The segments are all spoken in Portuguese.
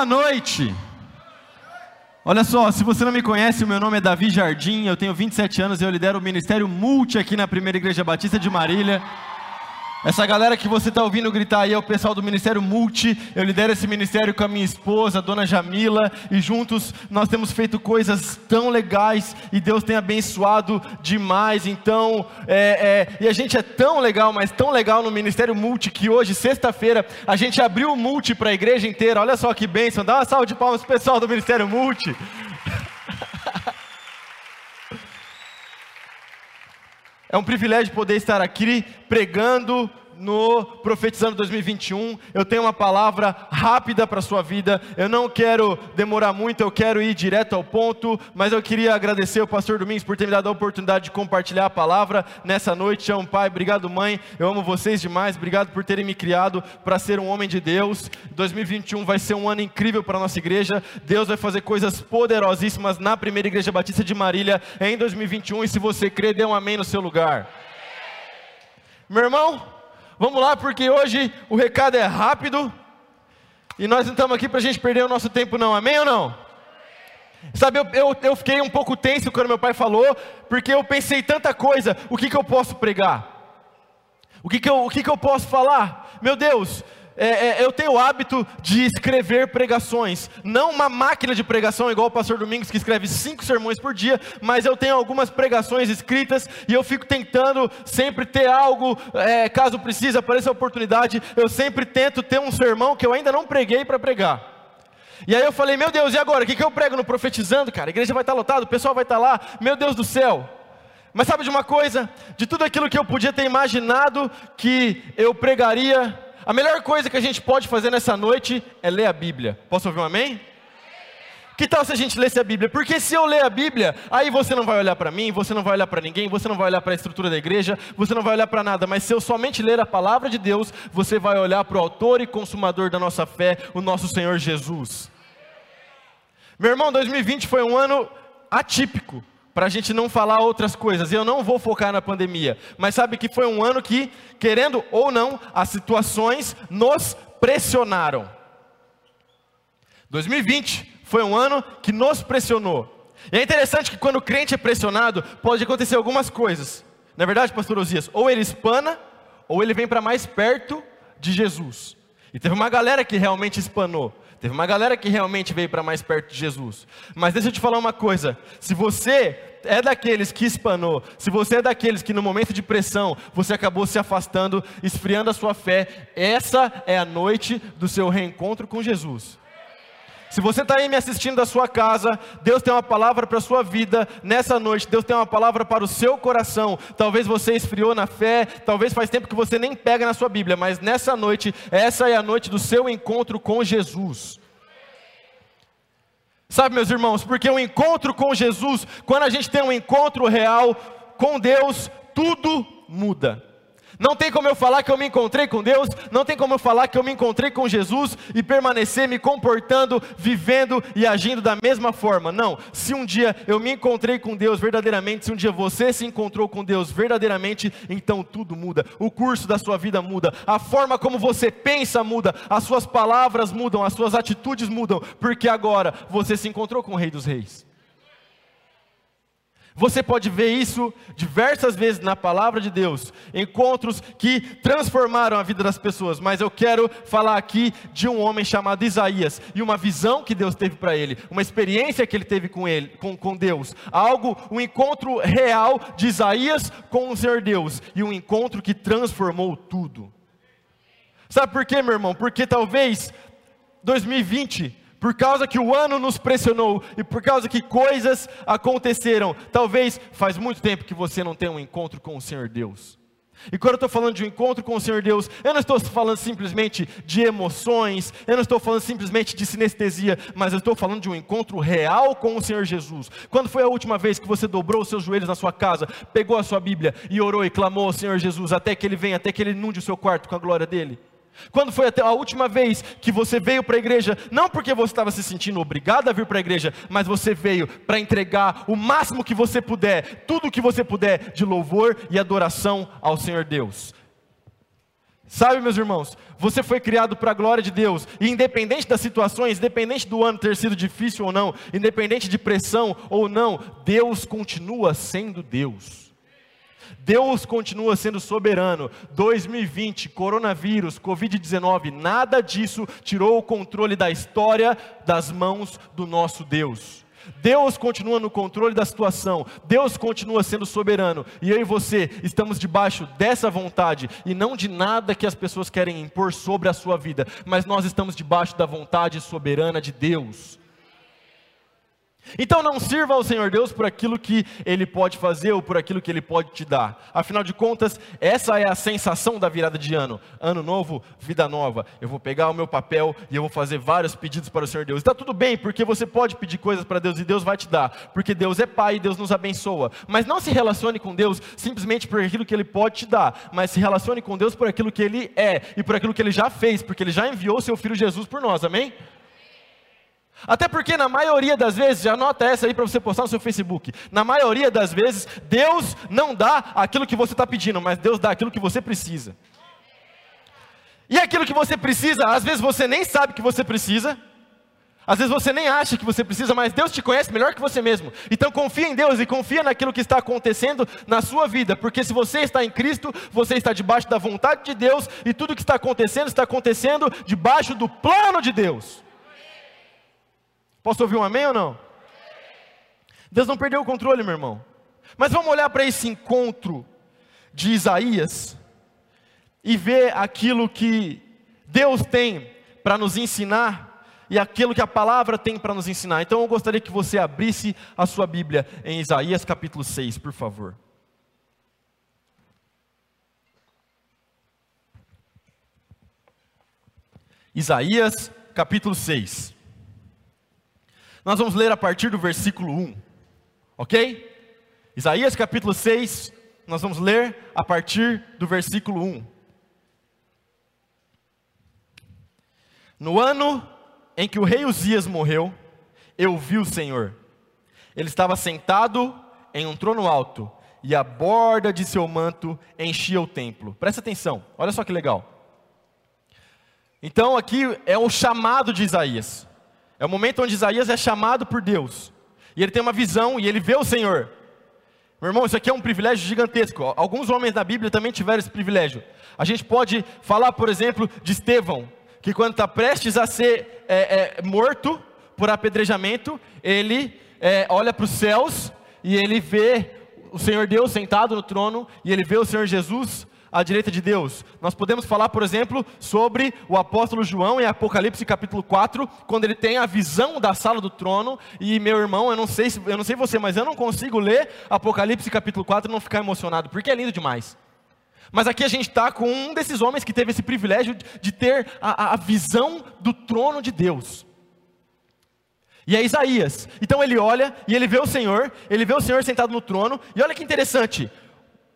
Boa noite. Olha só, se você não me conhece, o meu nome é Davi Jardim, eu tenho 27 anos e eu lidero o Ministério Multi aqui na Primeira Igreja Batista de Marília. Essa galera que você está ouvindo gritar aí é o pessoal do Ministério Multi. Eu lidero esse ministério com a minha esposa, a dona Jamila, e juntos nós temos feito coisas tão legais e Deus tem abençoado demais. Então, é, é, e a gente é tão legal, mas tão legal no Ministério Multi que hoje, sexta-feira, a gente abriu o Multi para a igreja inteira. Olha só que bênção, dá uma salva de palmas pro pessoal do Ministério Multi. É um privilégio poder estar aqui pregando no Profetizando 2021. Eu tenho uma palavra rápida para a sua vida. Eu não quero demorar muito, eu quero ir direto ao ponto. Mas eu queria agradecer ao pastor Domingos por ter me dado a oportunidade de compartilhar a palavra nessa noite. Te amo, pai. Obrigado, mãe. Eu amo vocês demais. Obrigado por terem me criado para ser um homem de Deus. 2021 vai ser um ano incrível para a nossa igreja. Deus vai fazer coisas poderosíssimas na primeira igreja batista de Marília em 2021. E se você crê, dê um amém no seu lugar. Meu irmão, Vamos lá, porque hoje o recado é rápido e nós não estamos aqui para a gente perder o nosso tempo, não. Amém ou não? Sabe, eu, eu, eu, fiquei um pouco tenso quando meu pai falou, porque eu pensei tanta coisa: o que, que eu posso pregar? O que, que, eu, o que, que eu posso falar? Meu Deus, é, é, eu tenho o hábito de escrever pregações, não uma máquina de pregação igual o pastor Domingos que escreve cinco sermões por dia, mas eu tenho algumas pregações escritas e eu fico tentando sempre ter algo, é, caso precise, apareça a oportunidade, eu sempre tento ter um sermão que eu ainda não preguei para pregar. E aí eu falei, meu Deus, e agora? O que, que eu prego no Profetizando, cara? A igreja vai estar lotada, o pessoal vai estar lá, meu Deus do céu. Mas sabe de uma coisa? De tudo aquilo que eu podia ter imaginado que eu pregaria, a melhor coisa que a gente pode fazer nessa noite é ler a Bíblia. Posso ouvir um amém? Que tal se a gente lesse a Bíblia? Porque se eu ler a Bíblia, aí você não vai olhar para mim, você não vai olhar para ninguém, você não vai olhar para a estrutura da igreja, você não vai olhar para nada. Mas se eu somente ler a palavra de Deus, você vai olhar para o autor e consumador da nossa fé, o nosso Senhor Jesus. Meu irmão, 2020 foi um ano atípico para a gente não falar outras coisas. Eu não vou focar na pandemia, mas sabe que foi um ano que, querendo ou não, as situações nos pressionaram. 2020 foi um ano que nos pressionou. E é interessante que quando o crente é pressionado, pode acontecer algumas coisas. Na é verdade, pastor Osias, ou ele espana, ou ele vem para mais perto de Jesus. E teve uma galera que realmente espanou. Teve uma galera que realmente veio para mais perto de Jesus. Mas deixa eu te falar uma coisa: se você é daqueles que espanou, se você é daqueles que no momento de pressão você acabou se afastando, esfriando a sua fé, essa é a noite do seu reencontro com Jesus. Se você está aí me assistindo da sua casa, Deus tem uma palavra para a sua vida nessa noite, Deus tem uma palavra para o seu coração. Talvez você esfriou na fé, talvez faz tempo que você nem pega na sua Bíblia, mas nessa noite, essa é a noite do seu encontro com Jesus. Sabe, meus irmãos, porque o encontro com Jesus, quando a gente tem um encontro real com Deus, tudo muda. Não tem como eu falar que eu me encontrei com Deus, não tem como eu falar que eu me encontrei com Jesus e permanecer me comportando, vivendo e agindo da mesma forma. Não. Se um dia eu me encontrei com Deus verdadeiramente, se um dia você se encontrou com Deus verdadeiramente, então tudo muda. O curso da sua vida muda, a forma como você pensa muda, as suas palavras mudam, as suas atitudes mudam, porque agora você se encontrou com o Rei dos Reis. Você pode ver isso diversas vezes na palavra de Deus, encontros que transformaram a vida das pessoas, mas eu quero falar aqui de um homem chamado Isaías e uma visão que Deus teve para ele, uma experiência que ele teve com ele, com, com Deus, algo, um encontro real de Isaías com o Senhor Deus e um encontro que transformou tudo. Sabe por quê, meu irmão? Porque talvez 2020 por causa que o ano nos pressionou e por causa que coisas aconteceram. Talvez faz muito tempo que você não tem um encontro com o Senhor Deus. E quando eu estou falando de um encontro com o Senhor Deus, eu não estou falando simplesmente de emoções, eu não estou falando simplesmente de sinestesia, mas eu estou falando de um encontro real com o Senhor Jesus. Quando foi a última vez que você dobrou os seus joelhos na sua casa, pegou a sua Bíblia e orou e clamou ao Senhor Jesus até que Ele venha, até que Ele inunde o seu quarto com a glória dEle? Quando foi a última vez que você veio para a igreja, não porque você estava se sentindo obrigado a vir para a igreja, mas você veio para entregar o máximo que você puder, tudo o que você puder de louvor e adoração ao Senhor Deus. Sabe, meus irmãos, você foi criado para a glória de Deus, e independente das situações, independente do ano ter sido difícil ou não, independente de pressão ou não, Deus continua sendo Deus. Deus continua sendo soberano. 2020, coronavírus, Covid-19, nada disso tirou o controle da história das mãos do nosso Deus. Deus continua no controle da situação, Deus continua sendo soberano, e eu e você estamos debaixo dessa vontade, e não de nada que as pessoas querem impor sobre a sua vida, mas nós estamos debaixo da vontade soberana de Deus. Então não sirva ao Senhor Deus por aquilo que Ele pode fazer ou por aquilo que Ele pode te dar. Afinal de contas, essa é a sensação da virada de ano. Ano novo, vida nova. Eu vou pegar o meu papel e eu vou fazer vários pedidos para o Senhor Deus. Está tudo bem, porque você pode pedir coisas para Deus e Deus vai te dar. Porque Deus é Pai e Deus nos abençoa. Mas não se relacione com Deus simplesmente por aquilo que Ele pode te dar. Mas se relacione com Deus por aquilo que Ele é e por aquilo que Ele já fez. Porque Ele já enviou seu Filho Jesus por nós. Amém? Até porque na maioria das vezes, já anota essa aí para você postar no seu Facebook. Na maioria das vezes, Deus não dá aquilo que você está pedindo, mas Deus dá aquilo que você precisa. E aquilo que você precisa, às vezes você nem sabe que você precisa, às vezes você nem acha que você precisa, mas Deus te conhece melhor que você mesmo. Então confia em Deus e confia naquilo que está acontecendo na sua vida, porque se você está em Cristo, você está debaixo da vontade de Deus e tudo que está acontecendo está acontecendo debaixo do plano de Deus. Posso ouvir um amém ou não? Deus não perdeu o controle, meu irmão. Mas vamos olhar para esse encontro de Isaías e ver aquilo que Deus tem para nos ensinar e aquilo que a palavra tem para nos ensinar. Então eu gostaria que você abrisse a sua Bíblia em Isaías capítulo 6, por favor. Isaías capítulo 6. Nós vamos ler a partir do versículo 1, ok? Isaías capítulo 6, nós vamos ler a partir do versículo 1. No ano em que o rei Uzias morreu, eu vi o Senhor. Ele estava sentado em um trono alto, e a borda de seu manto enchia o templo. Presta atenção, olha só que legal. Então aqui é o chamado de Isaías. É o momento onde Isaías é chamado por Deus. E ele tem uma visão e ele vê o Senhor. Meu irmão, isso aqui é um privilégio gigantesco. Alguns homens da Bíblia também tiveram esse privilégio. A gente pode falar, por exemplo, de Estevão, que quando está prestes a ser é, é, morto por apedrejamento, ele é, olha para os céus e ele vê o Senhor Deus sentado no trono e ele vê o Senhor Jesus à direita de Deus. Nós podemos falar, por exemplo, sobre o apóstolo João em Apocalipse capítulo 4, quando ele tem a visão da sala do trono, e meu irmão, eu não sei, eu não sei você, mas eu não consigo ler Apocalipse capítulo 4 e não ficar emocionado, porque é lindo demais. Mas aqui a gente está com um desses homens que teve esse privilégio de ter a, a visão do trono de Deus. E é Isaías. Então ele olha e ele vê o Senhor, ele vê o Senhor sentado no trono, e olha que interessante,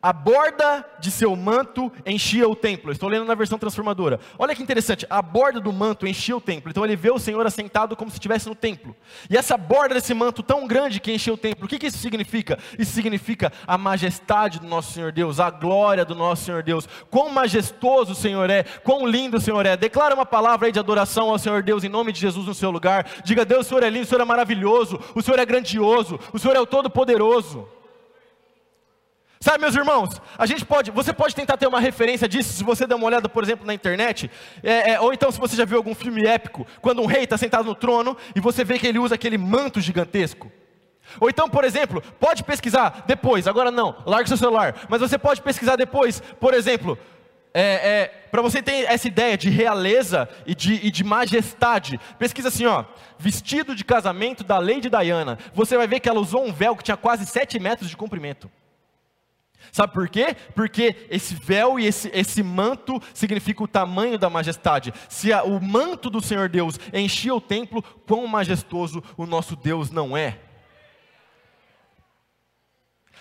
a borda de seu manto enchia o templo. Estou lendo na versão transformadora. Olha que interessante, a borda do manto enchia o templo. Então ele vê o Senhor assentado como se estivesse no templo. E essa borda desse manto tão grande que enchia o templo, o que, que isso significa? Isso significa a majestade do nosso Senhor Deus, a glória do nosso Senhor Deus. Quão majestoso o Senhor é, quão lindo o Senhor é. Declara uma palavra aí de adoração ao Senhor Deus em nome de Jesus no seu lugar. Diga, Deus, o Senhor é lindo, o Senhor é maravilhoso, o Senhor é grandioso, o Senhor é o todo-poderoso. Sabe, meus irmãos, a gente pode, você pode tentar ter uma referência disso se você der uma olhada, por exemplo, na internet, é, é, ou então se você já viu algum filme épico, quando um rei está sentado no trono e você vê que ele usa aquele manto gigantesco. Ou então, por exemplo, pode pesquisar depois, agora não, larga seu celular, mas você pode pesquisar depois, por exemplo, é, é, para você ter essa ideia de realeza e de, e de, majestade, pesquisa assim, ó, vestido de casamento da Lady Diana. Você vai ver que ela usou um véu que tinha quase 7 metros de comprimento. Sabe por quê? Porque esse véu e esse, esse manto significa o tamanho da majestade. Se a, o manto do Senhor Deus enchia o templo, quão majestoso o nosso Deus não é.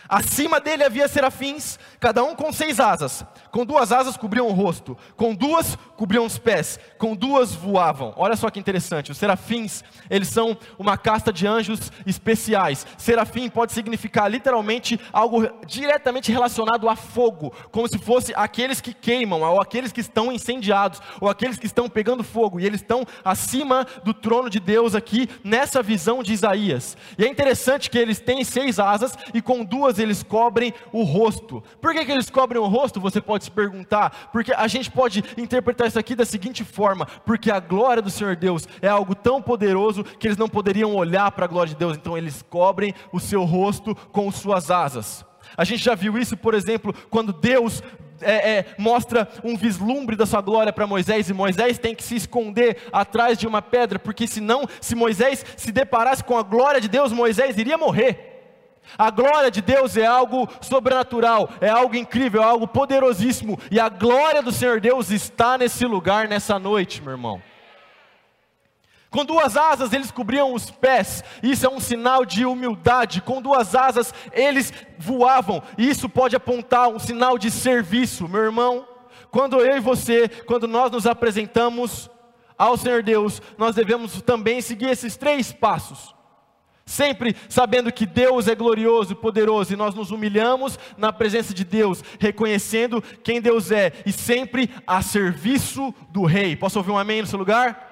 Acima dele havia serafins, cada um com seis asas. Com duas asas cobriam o rosto, com duas cobriam os pés, com duas voavam. Olha só que interessante, os serafins, eles são uma casta de anjos especiais. Serafim pode significar literalmente algo diretamente relacionado a fogo, como se fosse aqueles que queimam, ou aqueles que estão incendiados, ou aqueles que estão pegando fogo, e eles estão acima do trono de Deus aqui, nessa visão de Isaías. E é interessante que eles têm seis asas, e com duas eles cobrem o rosto. Por por que, que eles cobrem o rosto? Você pode se perguntar. Porque a gente pode interpretar isso aqui da seguinte forma: porque a glória do Senhor Deus é algo tão poderoso que eles não poderiam olhar para a glória de Deus, então eles cobrem o seu rosto com suas asas. A gente já viu isso, por exemplo, quando Deus é, é, mostra um vislumbre da sua glória para Moisés, e Moisés tem que se esconder atrás de uma pedra, porque senão, se Moisés se deparasse com a glória de Deus, Moisés iria morrer. A glória de Deus é algo sobrenatural, é algo incrível, é algo poderosíssimo, e a glória do Senhor Deus está nesse lugar nessa noite, meu irmão. Com duas asas eles cobriam os pés, isso é um sinal de humildade. Com duas asas eles voavam, isso pode apontar um sinal de serviço, meu irmão. Quando eu e você, quando nós nos apresentamos ao Senhor Deus, nós devemos também seguir esses três passos. Sempre sabendo que Deus é glorioso e poderoso, e nós nos humilhamos na presença de Deus, reconhecendo quem Deus é, e sempre a serviço do Rei. Posso ouvir um amém no seu lugar?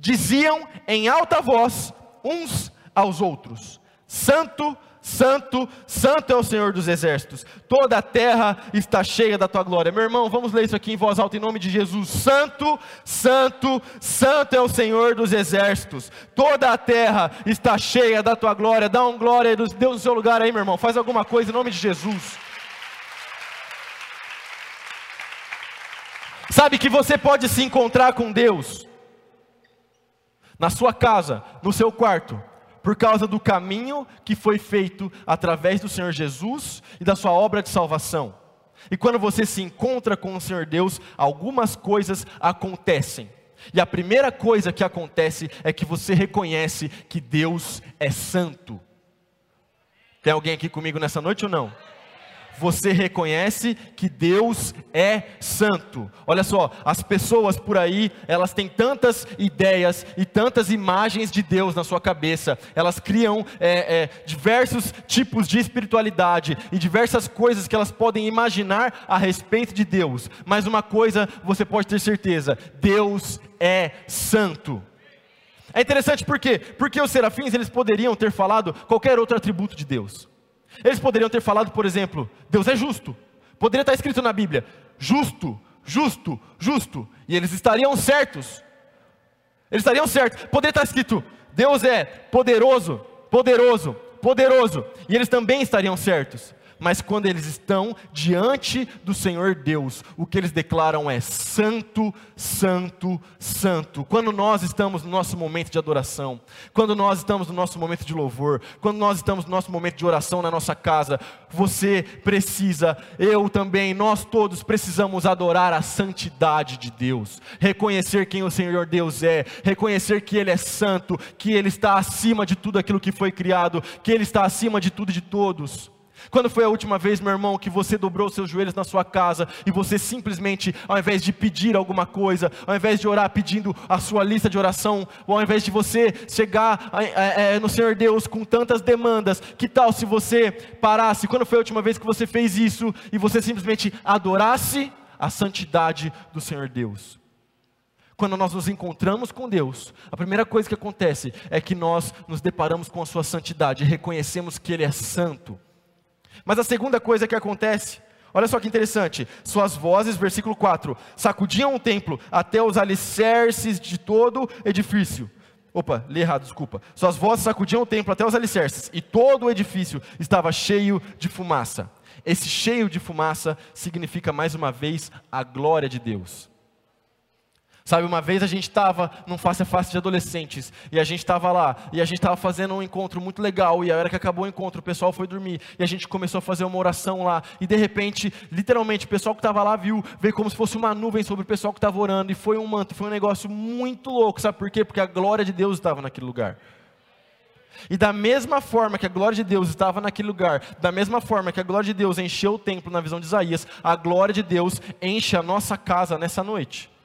Diziam em alta voz uns aos outros: Santo, Santo, Santo é o Senhor dos exércitos, toda a terra está cheia da tua glória. Meu irmão, vamos ler isso aqui em voz alta em nome de Jesus: Santo, Santo, Santo é o Senhor dos exércitos, toda a terra está cheia da tua glória. Dá um glória, Deus no seu lugar aí, meu irmão, faz alguma coisa em nome de Jesus. Sabe que você pode se encontrar com Deus na sua casa, no seu quarto, por causa do caminho que foi feito através do Senhor Jesus e da sua obra de salvação. E quando você se encontra com o Senhor Deus, algumas coisas acontecem. E a primeira coisa que acontece é que você reconhece que Deus é santo. Tem alguém aqui comigo nessa noite ou não? Você reconhece que Deus é santo. Olha só, as pessoas por aí, elas têm tantas ideias e tantas imagens de Deus na sua cabeça, elas criam é, é, diversos tipos de espiritualidade e diversas coisas que elas podem imaginar a respeito de Deus, mas uma coisa você pode ter certeza: Deus é santo. É interessante por quê? Porque os serafins eles poderiam ter falado qualquer outro atributo de Deus. Eles poderiam ter falado, por exemplo, Deus é justo. Poderia estar escrito na Bíblia: justo, justo, justo. E eles estariam certos. Eles estariam certos. Poderia estar escrito: Deus é poderoso, poderoso, poderoso. E eles também estariam certos mas quando eles estão diante do Senhor Deus, o que eles declaram é santo, santo, santo. Quando nós estamos no nosso momento de adoração, quando nós estamos no nosso momento de louvor, quando nós estamos no nosso momento de oração na nossa casa, você precisa, eu também, nós todos precisamos adorar a santidade de Deus, reconhecer quem o Senhor Deus é, reconhecer que Ele é santo, que Ele está acima de tudo aquilo que foi criado, que Ele está acima de tudo e de todos. Quando foi a última vez, meu irmão, que você dobrou seus joelhos na sua casa e você simplesmente, ao invés de pedir alguma coisa, ao invés de orar pedindo a sua lista de oração, ou ao invés de você chegar é, no Senhor Deus com tantas demandas, que tal se você parasse? Quando foi a última vez que você fez isso e você simplesmente adorasse a santidade do Senhor Deus? Quando nós nos encontramos com Deus, a primeira coisa que acontece é que nós nos deparamos com a Sua santidade, reconhecemos que Ele é santo. Mas a segunda coisa que acontece, olha só que interessante, suas vozes, versículo 4, sacudiam o templo até os alicerces de todo edifício. Opa, li errado, desculpa. Suas vozes sacudiam o templo até os alicerces, e todo o edifício estava cheio de fumaça. Esse cheio de fumaça significa mais uma vez a glória de Deus. Sabe, uma vez a gente estava num face a face de adolescentes, e a gente estava lá, e a gente estava fazendo um encontro muito legal, e a hora que acabou o encontro, o pessoal foi dormir, e a gente começou a fazer uma oração lá, e de repente, literalmente, o pessoal que estava lá viu, veio como se fosse uma nuvem sobre o pessoal que estava orando, e foi um manto, foi um negócio muito louco, sabe por quê? Porque a glória de Deus estava naquele lugar. E da mesma forma que a glória de Deus estava naquele lugar, da mesma forma que a glória de Deus encheu o templo na visão de Isaías, a glória de Deus enche a nossa casa nessa noite.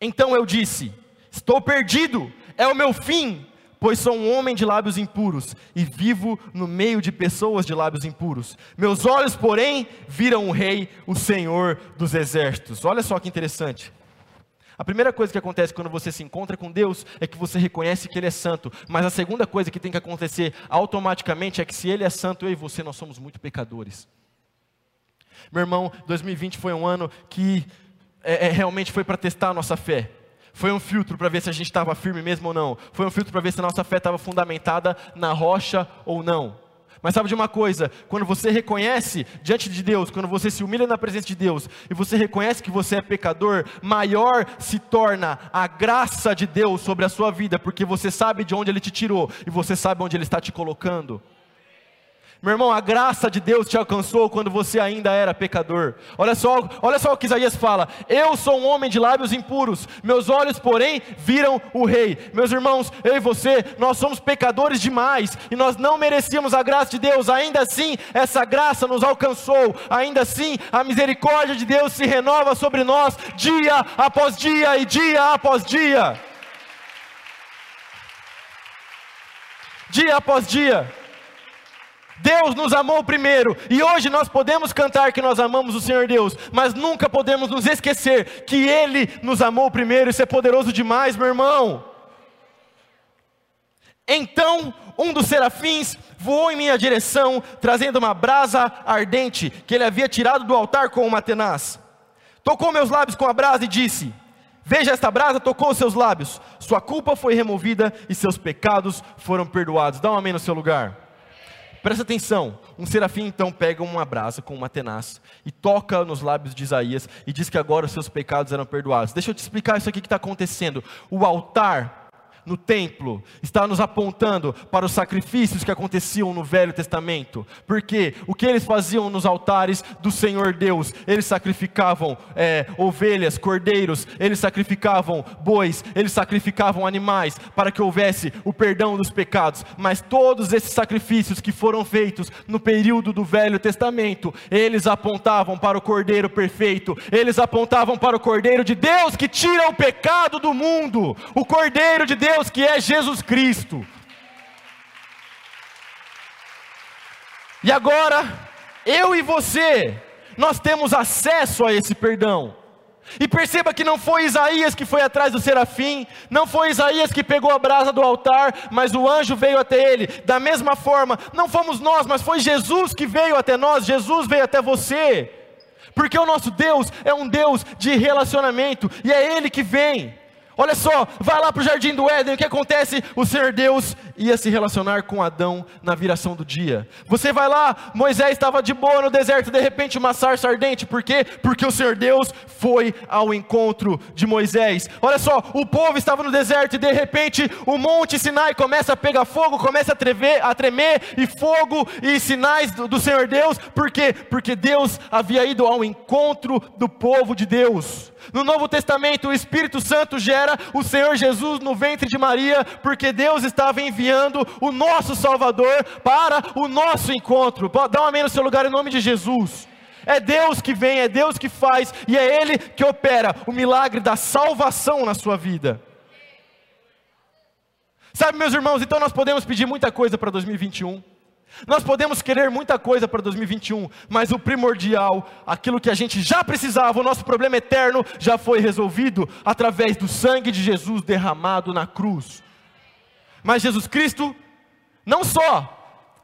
Então eu disse: Estou perdido, é o meu fim, pois sou um homem de lábios impuros e vivo no meio de pessoas de lábios impuros. Meus olhos, porém, viram o Rei, o Senhor dos exércitos. Olha só que interessante. A primeira coisa que acontece quando você se encontra com Deus é que você reconhece que Ele é santo. Mas a segunda coisa que tem que acontecer automaticamente é que se Ele é santo, eu e você, nós somos muito pecadores. Meu irmão, 2020 foi um ano que é, é, realmente foi para testar a nossa fé. Foi um filtro para ver se a gente estava firme mesmo ou não. Foi um filtro para ver se a nossa fé estava fundamentada na rocha ou não. Mas sabe de uma coisa? Quando você reconhece diante de Deus, quando você se humilha na presença de Deus e você reconhece que você é pecador, maior se torna a graça de Deus sobre a sua vida, porque você sabe de onde Ele te tirou e você sabe onde Ele está te colocando. Meu irmão, a graça de Deus te alcançou quando você ainda era pecador. Olha só, olha só o que Isaías fala: Eu sou um homem de lábios impuros, meus olhos, porém, viram o rei. Meus irmãos, eu e você, nós somos pecadores demais e nós não merecíamos a graça de Deus. Ainda assim, essa graça nos alcançou. Ainda assim, a misericórdia de Deus se renova sobre nós dia após dia e dia após dia. Dia após dia. Deus nos amou primeiro, e hoje nós podemos cantar que nós amamos o Senhor Deus, mas nunca podemos nos esquecer que Ele nos amou primeiro, isso é poderoso demais, meu irmão. Então um dos serafins voou em minha direção, trazendo uma brasa ardente que ele havia tirado do altar com uma tenaz. Tocou meus lábios com a brasa e disse: Veja esta brasa, tocou os seus lábios, sua culpa foi removida e seus pecados foram perdoados. Dá um amém no seu lugar. Presta atenção, um serafim então pega uma brasa com uma tenaz e toca nos lábios de Isaías e diz que agora os seus pecados eram perdoados. Deixa eu te explicar isso aqui que está acontecendo. O altar no templo está nos apontando para os sacrifícios que aconteciam no Velho Testamento, porque o que eles faziam nos altares do Senhor Deus, eles sacrificavam é, ovelhas, cordeiros, eles sacrificavam bois, eles sacrificavam animais para que houvesse o perdão dos pecados, mas todos esses sacrifícios que foram feitos no período do Velho Testamento, eles apontavam para o Cordeiro perfeito, eles apontavam para o Cordeiro de Deus que tira o pecado do mundo, o Cordeiro de Deus Deus que é Jesus Cristo. E agora, eu e você, nós temos acesso a esse perdão. E perceba que não foi Isaías que foi atrás do serafim, não foi Isaías que pegou a brasa do altar, mas o anjo veio até ele. Da mesma forma, não fomos nós, mas foi Jesus que veio até nós, Jesus veio até você. Porque o nosso Deus é um Deus de relacionamento, e é Ele que vem. Olha só, vai lá para o jardim do Éden, o que acontece? O Senhor Deus ia se relacionar com Adão na viração do dia. Você vai lá, Moisés estava de boa no deserto, de repente uma sarça ardente, por quê? Porque o Senhor Deus foi ao encontro de Moisés. Olha só, o povo estava no deserto e de repente o monte Sinai começa a pegar fogo, começa a tremer, a tremer e fogo e sinais do, do Senhor Deus, por quê? Porque Deus havia ido ao encontro do povo de Deus. No Novo Testamento, o Espírito Santo gera o Senhor Jesus no ventre de Maria, porque Deus estava enviando o nosso Salvador para o nosso encontro. Dá um amém no seu lugar em nome de Jesus. É Deus que vem, é Deus que faz, e é Ele que opera o milagre da salvação na sua vida. Sabe, meus irmãos, então nós podemos pedir muita coisa para 2021. Nós podemos querer muita coisa para 2021, mas o primordial, aquilo que a gente já precisava, o nosso problema eterno, já foi resolvido através do sangue de Jesus derramado na cruz. Mas Jesus Cristo não só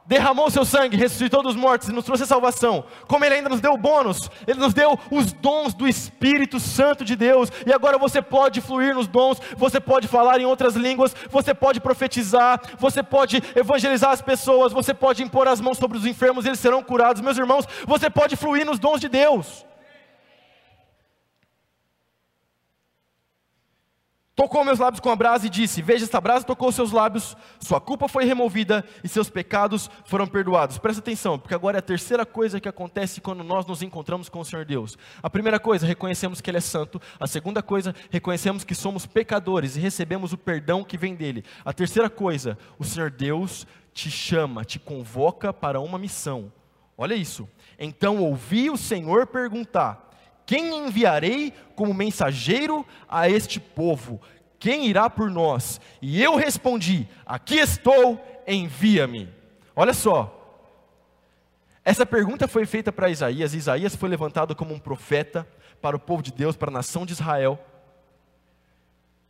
derramou seu sangue, ressuscitou dos mortos e nos trouxe a salvação, como Ele ainda nos deu bônus, Ele nos deu os dons do Espírito Santo de Deus, e agora você pode fluir nos dons, você pode falar em outras línguas, você pode profetizar, você pode evangelizar as pessoas, você pode impor as mãos sobre os enfermos, eles serão curados, meus irmãos, você pode fluir nos dons de Deus. Tocou meus lábios com a brasa e disse: Veja, esta brasa tocou seus lábios, sua culpa foi removida e seus pecados foram perdoados. Presta atenção, porque agora é a terceira coisa que acontece quando nós nos encontramos com o Senhor Deus. A primeira coisa, reconhecemos que Ele é santo. A segunda coisa, reconhecemos que somos pecadores e recebemos o perdão que vem dele. A terceira coisa, o Senhor Deus te chama, te convoca para uma missão. Olha isso. Então ouvi o Senhor perguntar: quem enviarei como mensageiro a este povo? Quem irá por nós? E eu respondi: Aqui estou, envia-me. Olha só. Essa pergunta foi feita para Isaías. Isaías foi levantado como um profeta para o povo de Deus, para a nação de Israel.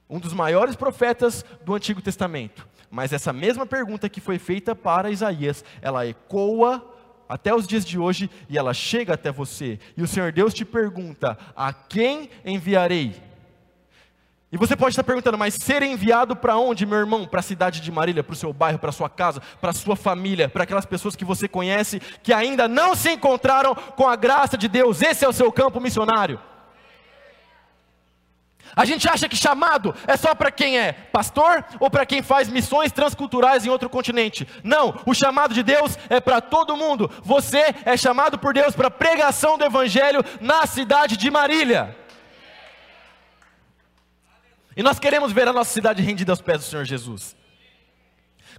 Um dos maiores profetas do Antigo Testamento. Mas essa mesma pergunta que foi feita para Isaías, ela ecoa até os dias de hoje e ela chega até você. E o Senhor Deus te pergunta: a quem enviarei? E você pode estar perguntando, mas ser enviado para onde, meu irmão? Para a cidade de Marília, para o seu bairro, para a sua casa, para a sua família, para aquelas pessoas que você conhece, que ainda não se encontraram com a graça de Deus. Esse é o seu campo missionário. A gente acha que chamado é só para quem é pastor ou para quem faz missões transculturais em outro continente. Não, o chamado de Deus é para todo mundo. Você é chamado por Deus para pregação do evangelho na cidade de Marília. E nós queremos ver a nossa cidade rendida aos pés do Senhor Jesus.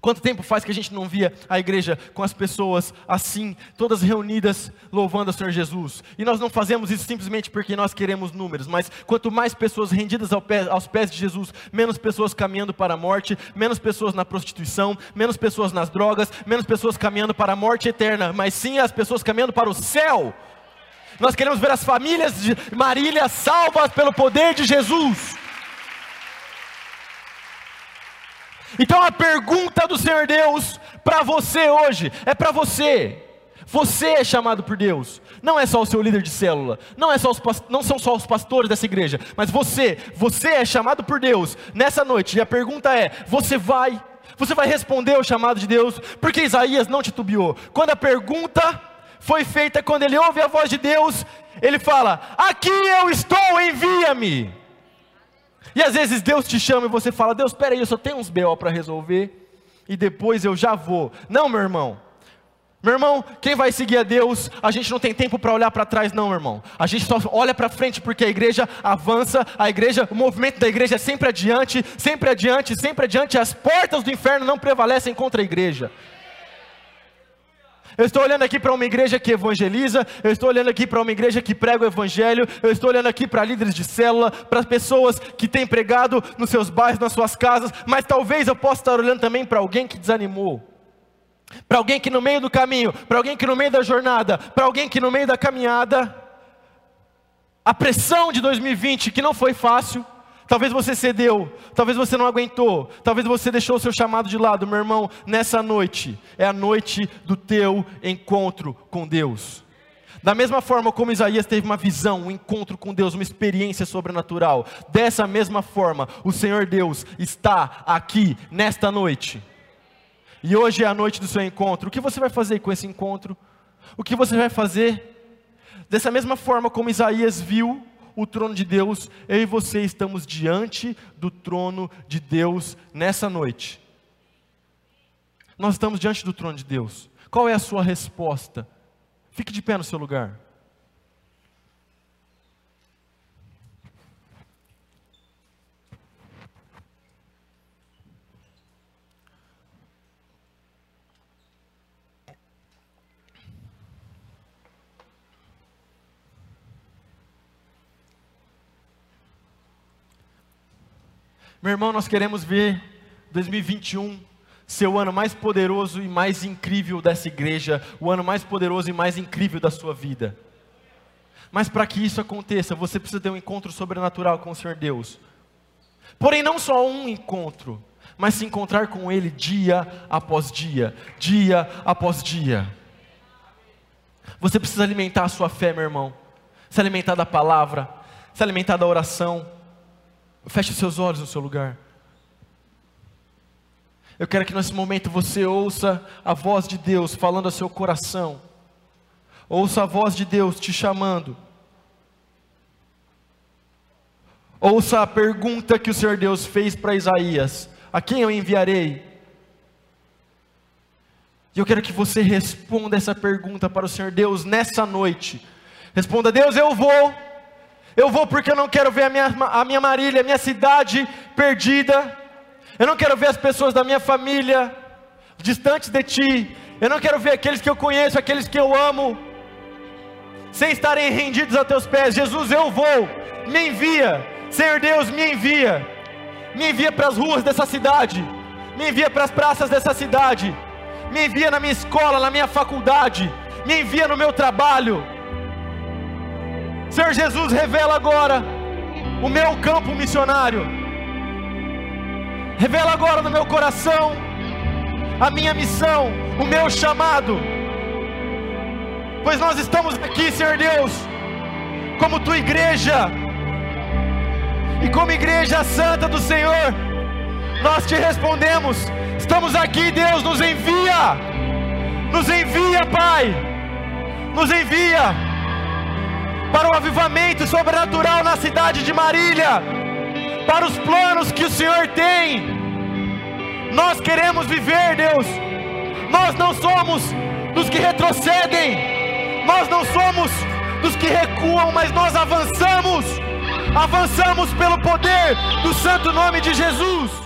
Quanto tempo faz que a gente não via a igreja com as pessoas assim, todas reunidas, louvando o Senhor Jesus? E nós não fazemos isso simplesmente porque nós queremos números, mas quanto mais pessoas rendidas aos pés de Jesus, menos pessoas caminhando para a morte, menos pessoas na prostituição, menos pessoas nas drogas, menos pessoas caminhando para a morte eterna, mas sim as pessoas caminhando para o céu. Nós queremos ver as famílias de Marília salvas pelo poder de Jesus. Então a pergunta do Senhor Deus para você hoje é para você. Você é chamado por Deus. Não é só o seu líder de célula, não é só os, não são só os pastores dessa igreja, mas você, você é chamado por Deus nessa noite. E a pergunta é: você vai? Você vai responder ao chamado de Deus? Porque Isaías não titubeou. Quando a pergunta foi feita, quando ele ouve a voz de Deus, ele fala: Aqui eu estou, envia-me. E às vezes Deus te chama e você fala: Deus, espera aí, eu só tenho uns BO para resolver e depois eu já vou. Não, meu irmão. Meu irmão, quem vai seguir a Deus, a gente não tem tempo para olhar para trás, não, meu irmão. A gente só olha para frente porque a igreja avança, a igreja, o movimento da igreja é sempre adiante, sempre adiante, sempre adiante. As portas do inferno não prevalecem contra a igreja. Eu estou olhando aqui para uma igreja que evangeliza, eu estou olhando aqui para uma igreja que prega o evangelho, eu estou olhando aqui para líderes de célula, para as pessoas que têm pregado nos seus bairros, nas suas casas, mas talvez eu possa estar olhando também para alguém que desanimou. Para alguém que no meio do caminho, para alguém que no meio da jornada, para alguém que no meio da caminhada, a pressão de 2020 que não foi fácil, Talvez você cedeu, talvez você não aguentou, talvez você deixou o seu chamado de lado, meu irmão. Nessa noite é a noite do teu encontro com Deus. Da mesma forma como Isaías teve uma visão, um encontro com Deus, uma experiência sobrenatural, dessa mesma forma, o Senhor Deus está aqui nesta noite. E hoje é a noite do seu encontro. O que você vai fazer com esse encontro? O que você vai fazer? Dessa mesma forma como Isaías viu o trono de Deus, eu e você estamos diante do trono de Deus nessa noite. Nós estamos diante do trono de Deus. Qual é a sua resposta? Fique de pé no seu lugar. Meu irmão, nós queremos ver 2021 ser o ano mais poderoso e mais incrível dessa igreja, o ano mais poderoso e mais incrível da sua vida. Mas para que isso aconteça, você precisa ter um encontro sobrenatural com o Senhor Deus. Porém, não só um encontro, mas se encontrar com Ele dia após dia, dia após dia. Você precisa alimentar a sua fé, meu irmão, se alimentar da palavra, se alimentar da oração, Feche seus olhos no seu lugar. Eu quero que nesse momento você ouça a voz de Deus falando ao seu coração. Ouça a voz de Deus te chamando. Ouça a pergunta que o Senhor Deus fez para Isaías: A quem eu enviarei? E eu quero que você responda essa pergunta para o Senhor Deus nessa noite. Responda: Deus, eu vou. Eu vou porque eu não quero ver a minha, a minha Marília, a minha cidade perdida. Eu não quero ver as pessoas da minha família distantes de ti. Eu não quero ver aqueles que eu conheço, aqueles que eu amo, sem estarem rendidos a teus pés. Jesus, eu vou. Me envia. Senhor Deus, me envia. Me envia para as ruas dessa cidade. Me envia para as praças dessa cidade. Me envia na minha escola, na minha faculdade. Me envia no meu trabalho. Senhor Jesus, revela agora o meu campo missionário. Revela agora no meu coração a minha missão, o meu chamado. Pois nós estamos aqui, Senhor Deus, como tua igreja, e como igreja santa do Senhor, nós te respondemos: estamos aqui, Deus, nos envia, nos envia, Pai, nos envia para o avivamento sobrenatural na cidade de Marília, para os planos que o Senhor tem. Nós queremos viver, Deus. Nós não somos dos que retrocedem, nós não somos dos que recuam, mas nós avançamos avançamos pelo poder do santo nome de Jesus.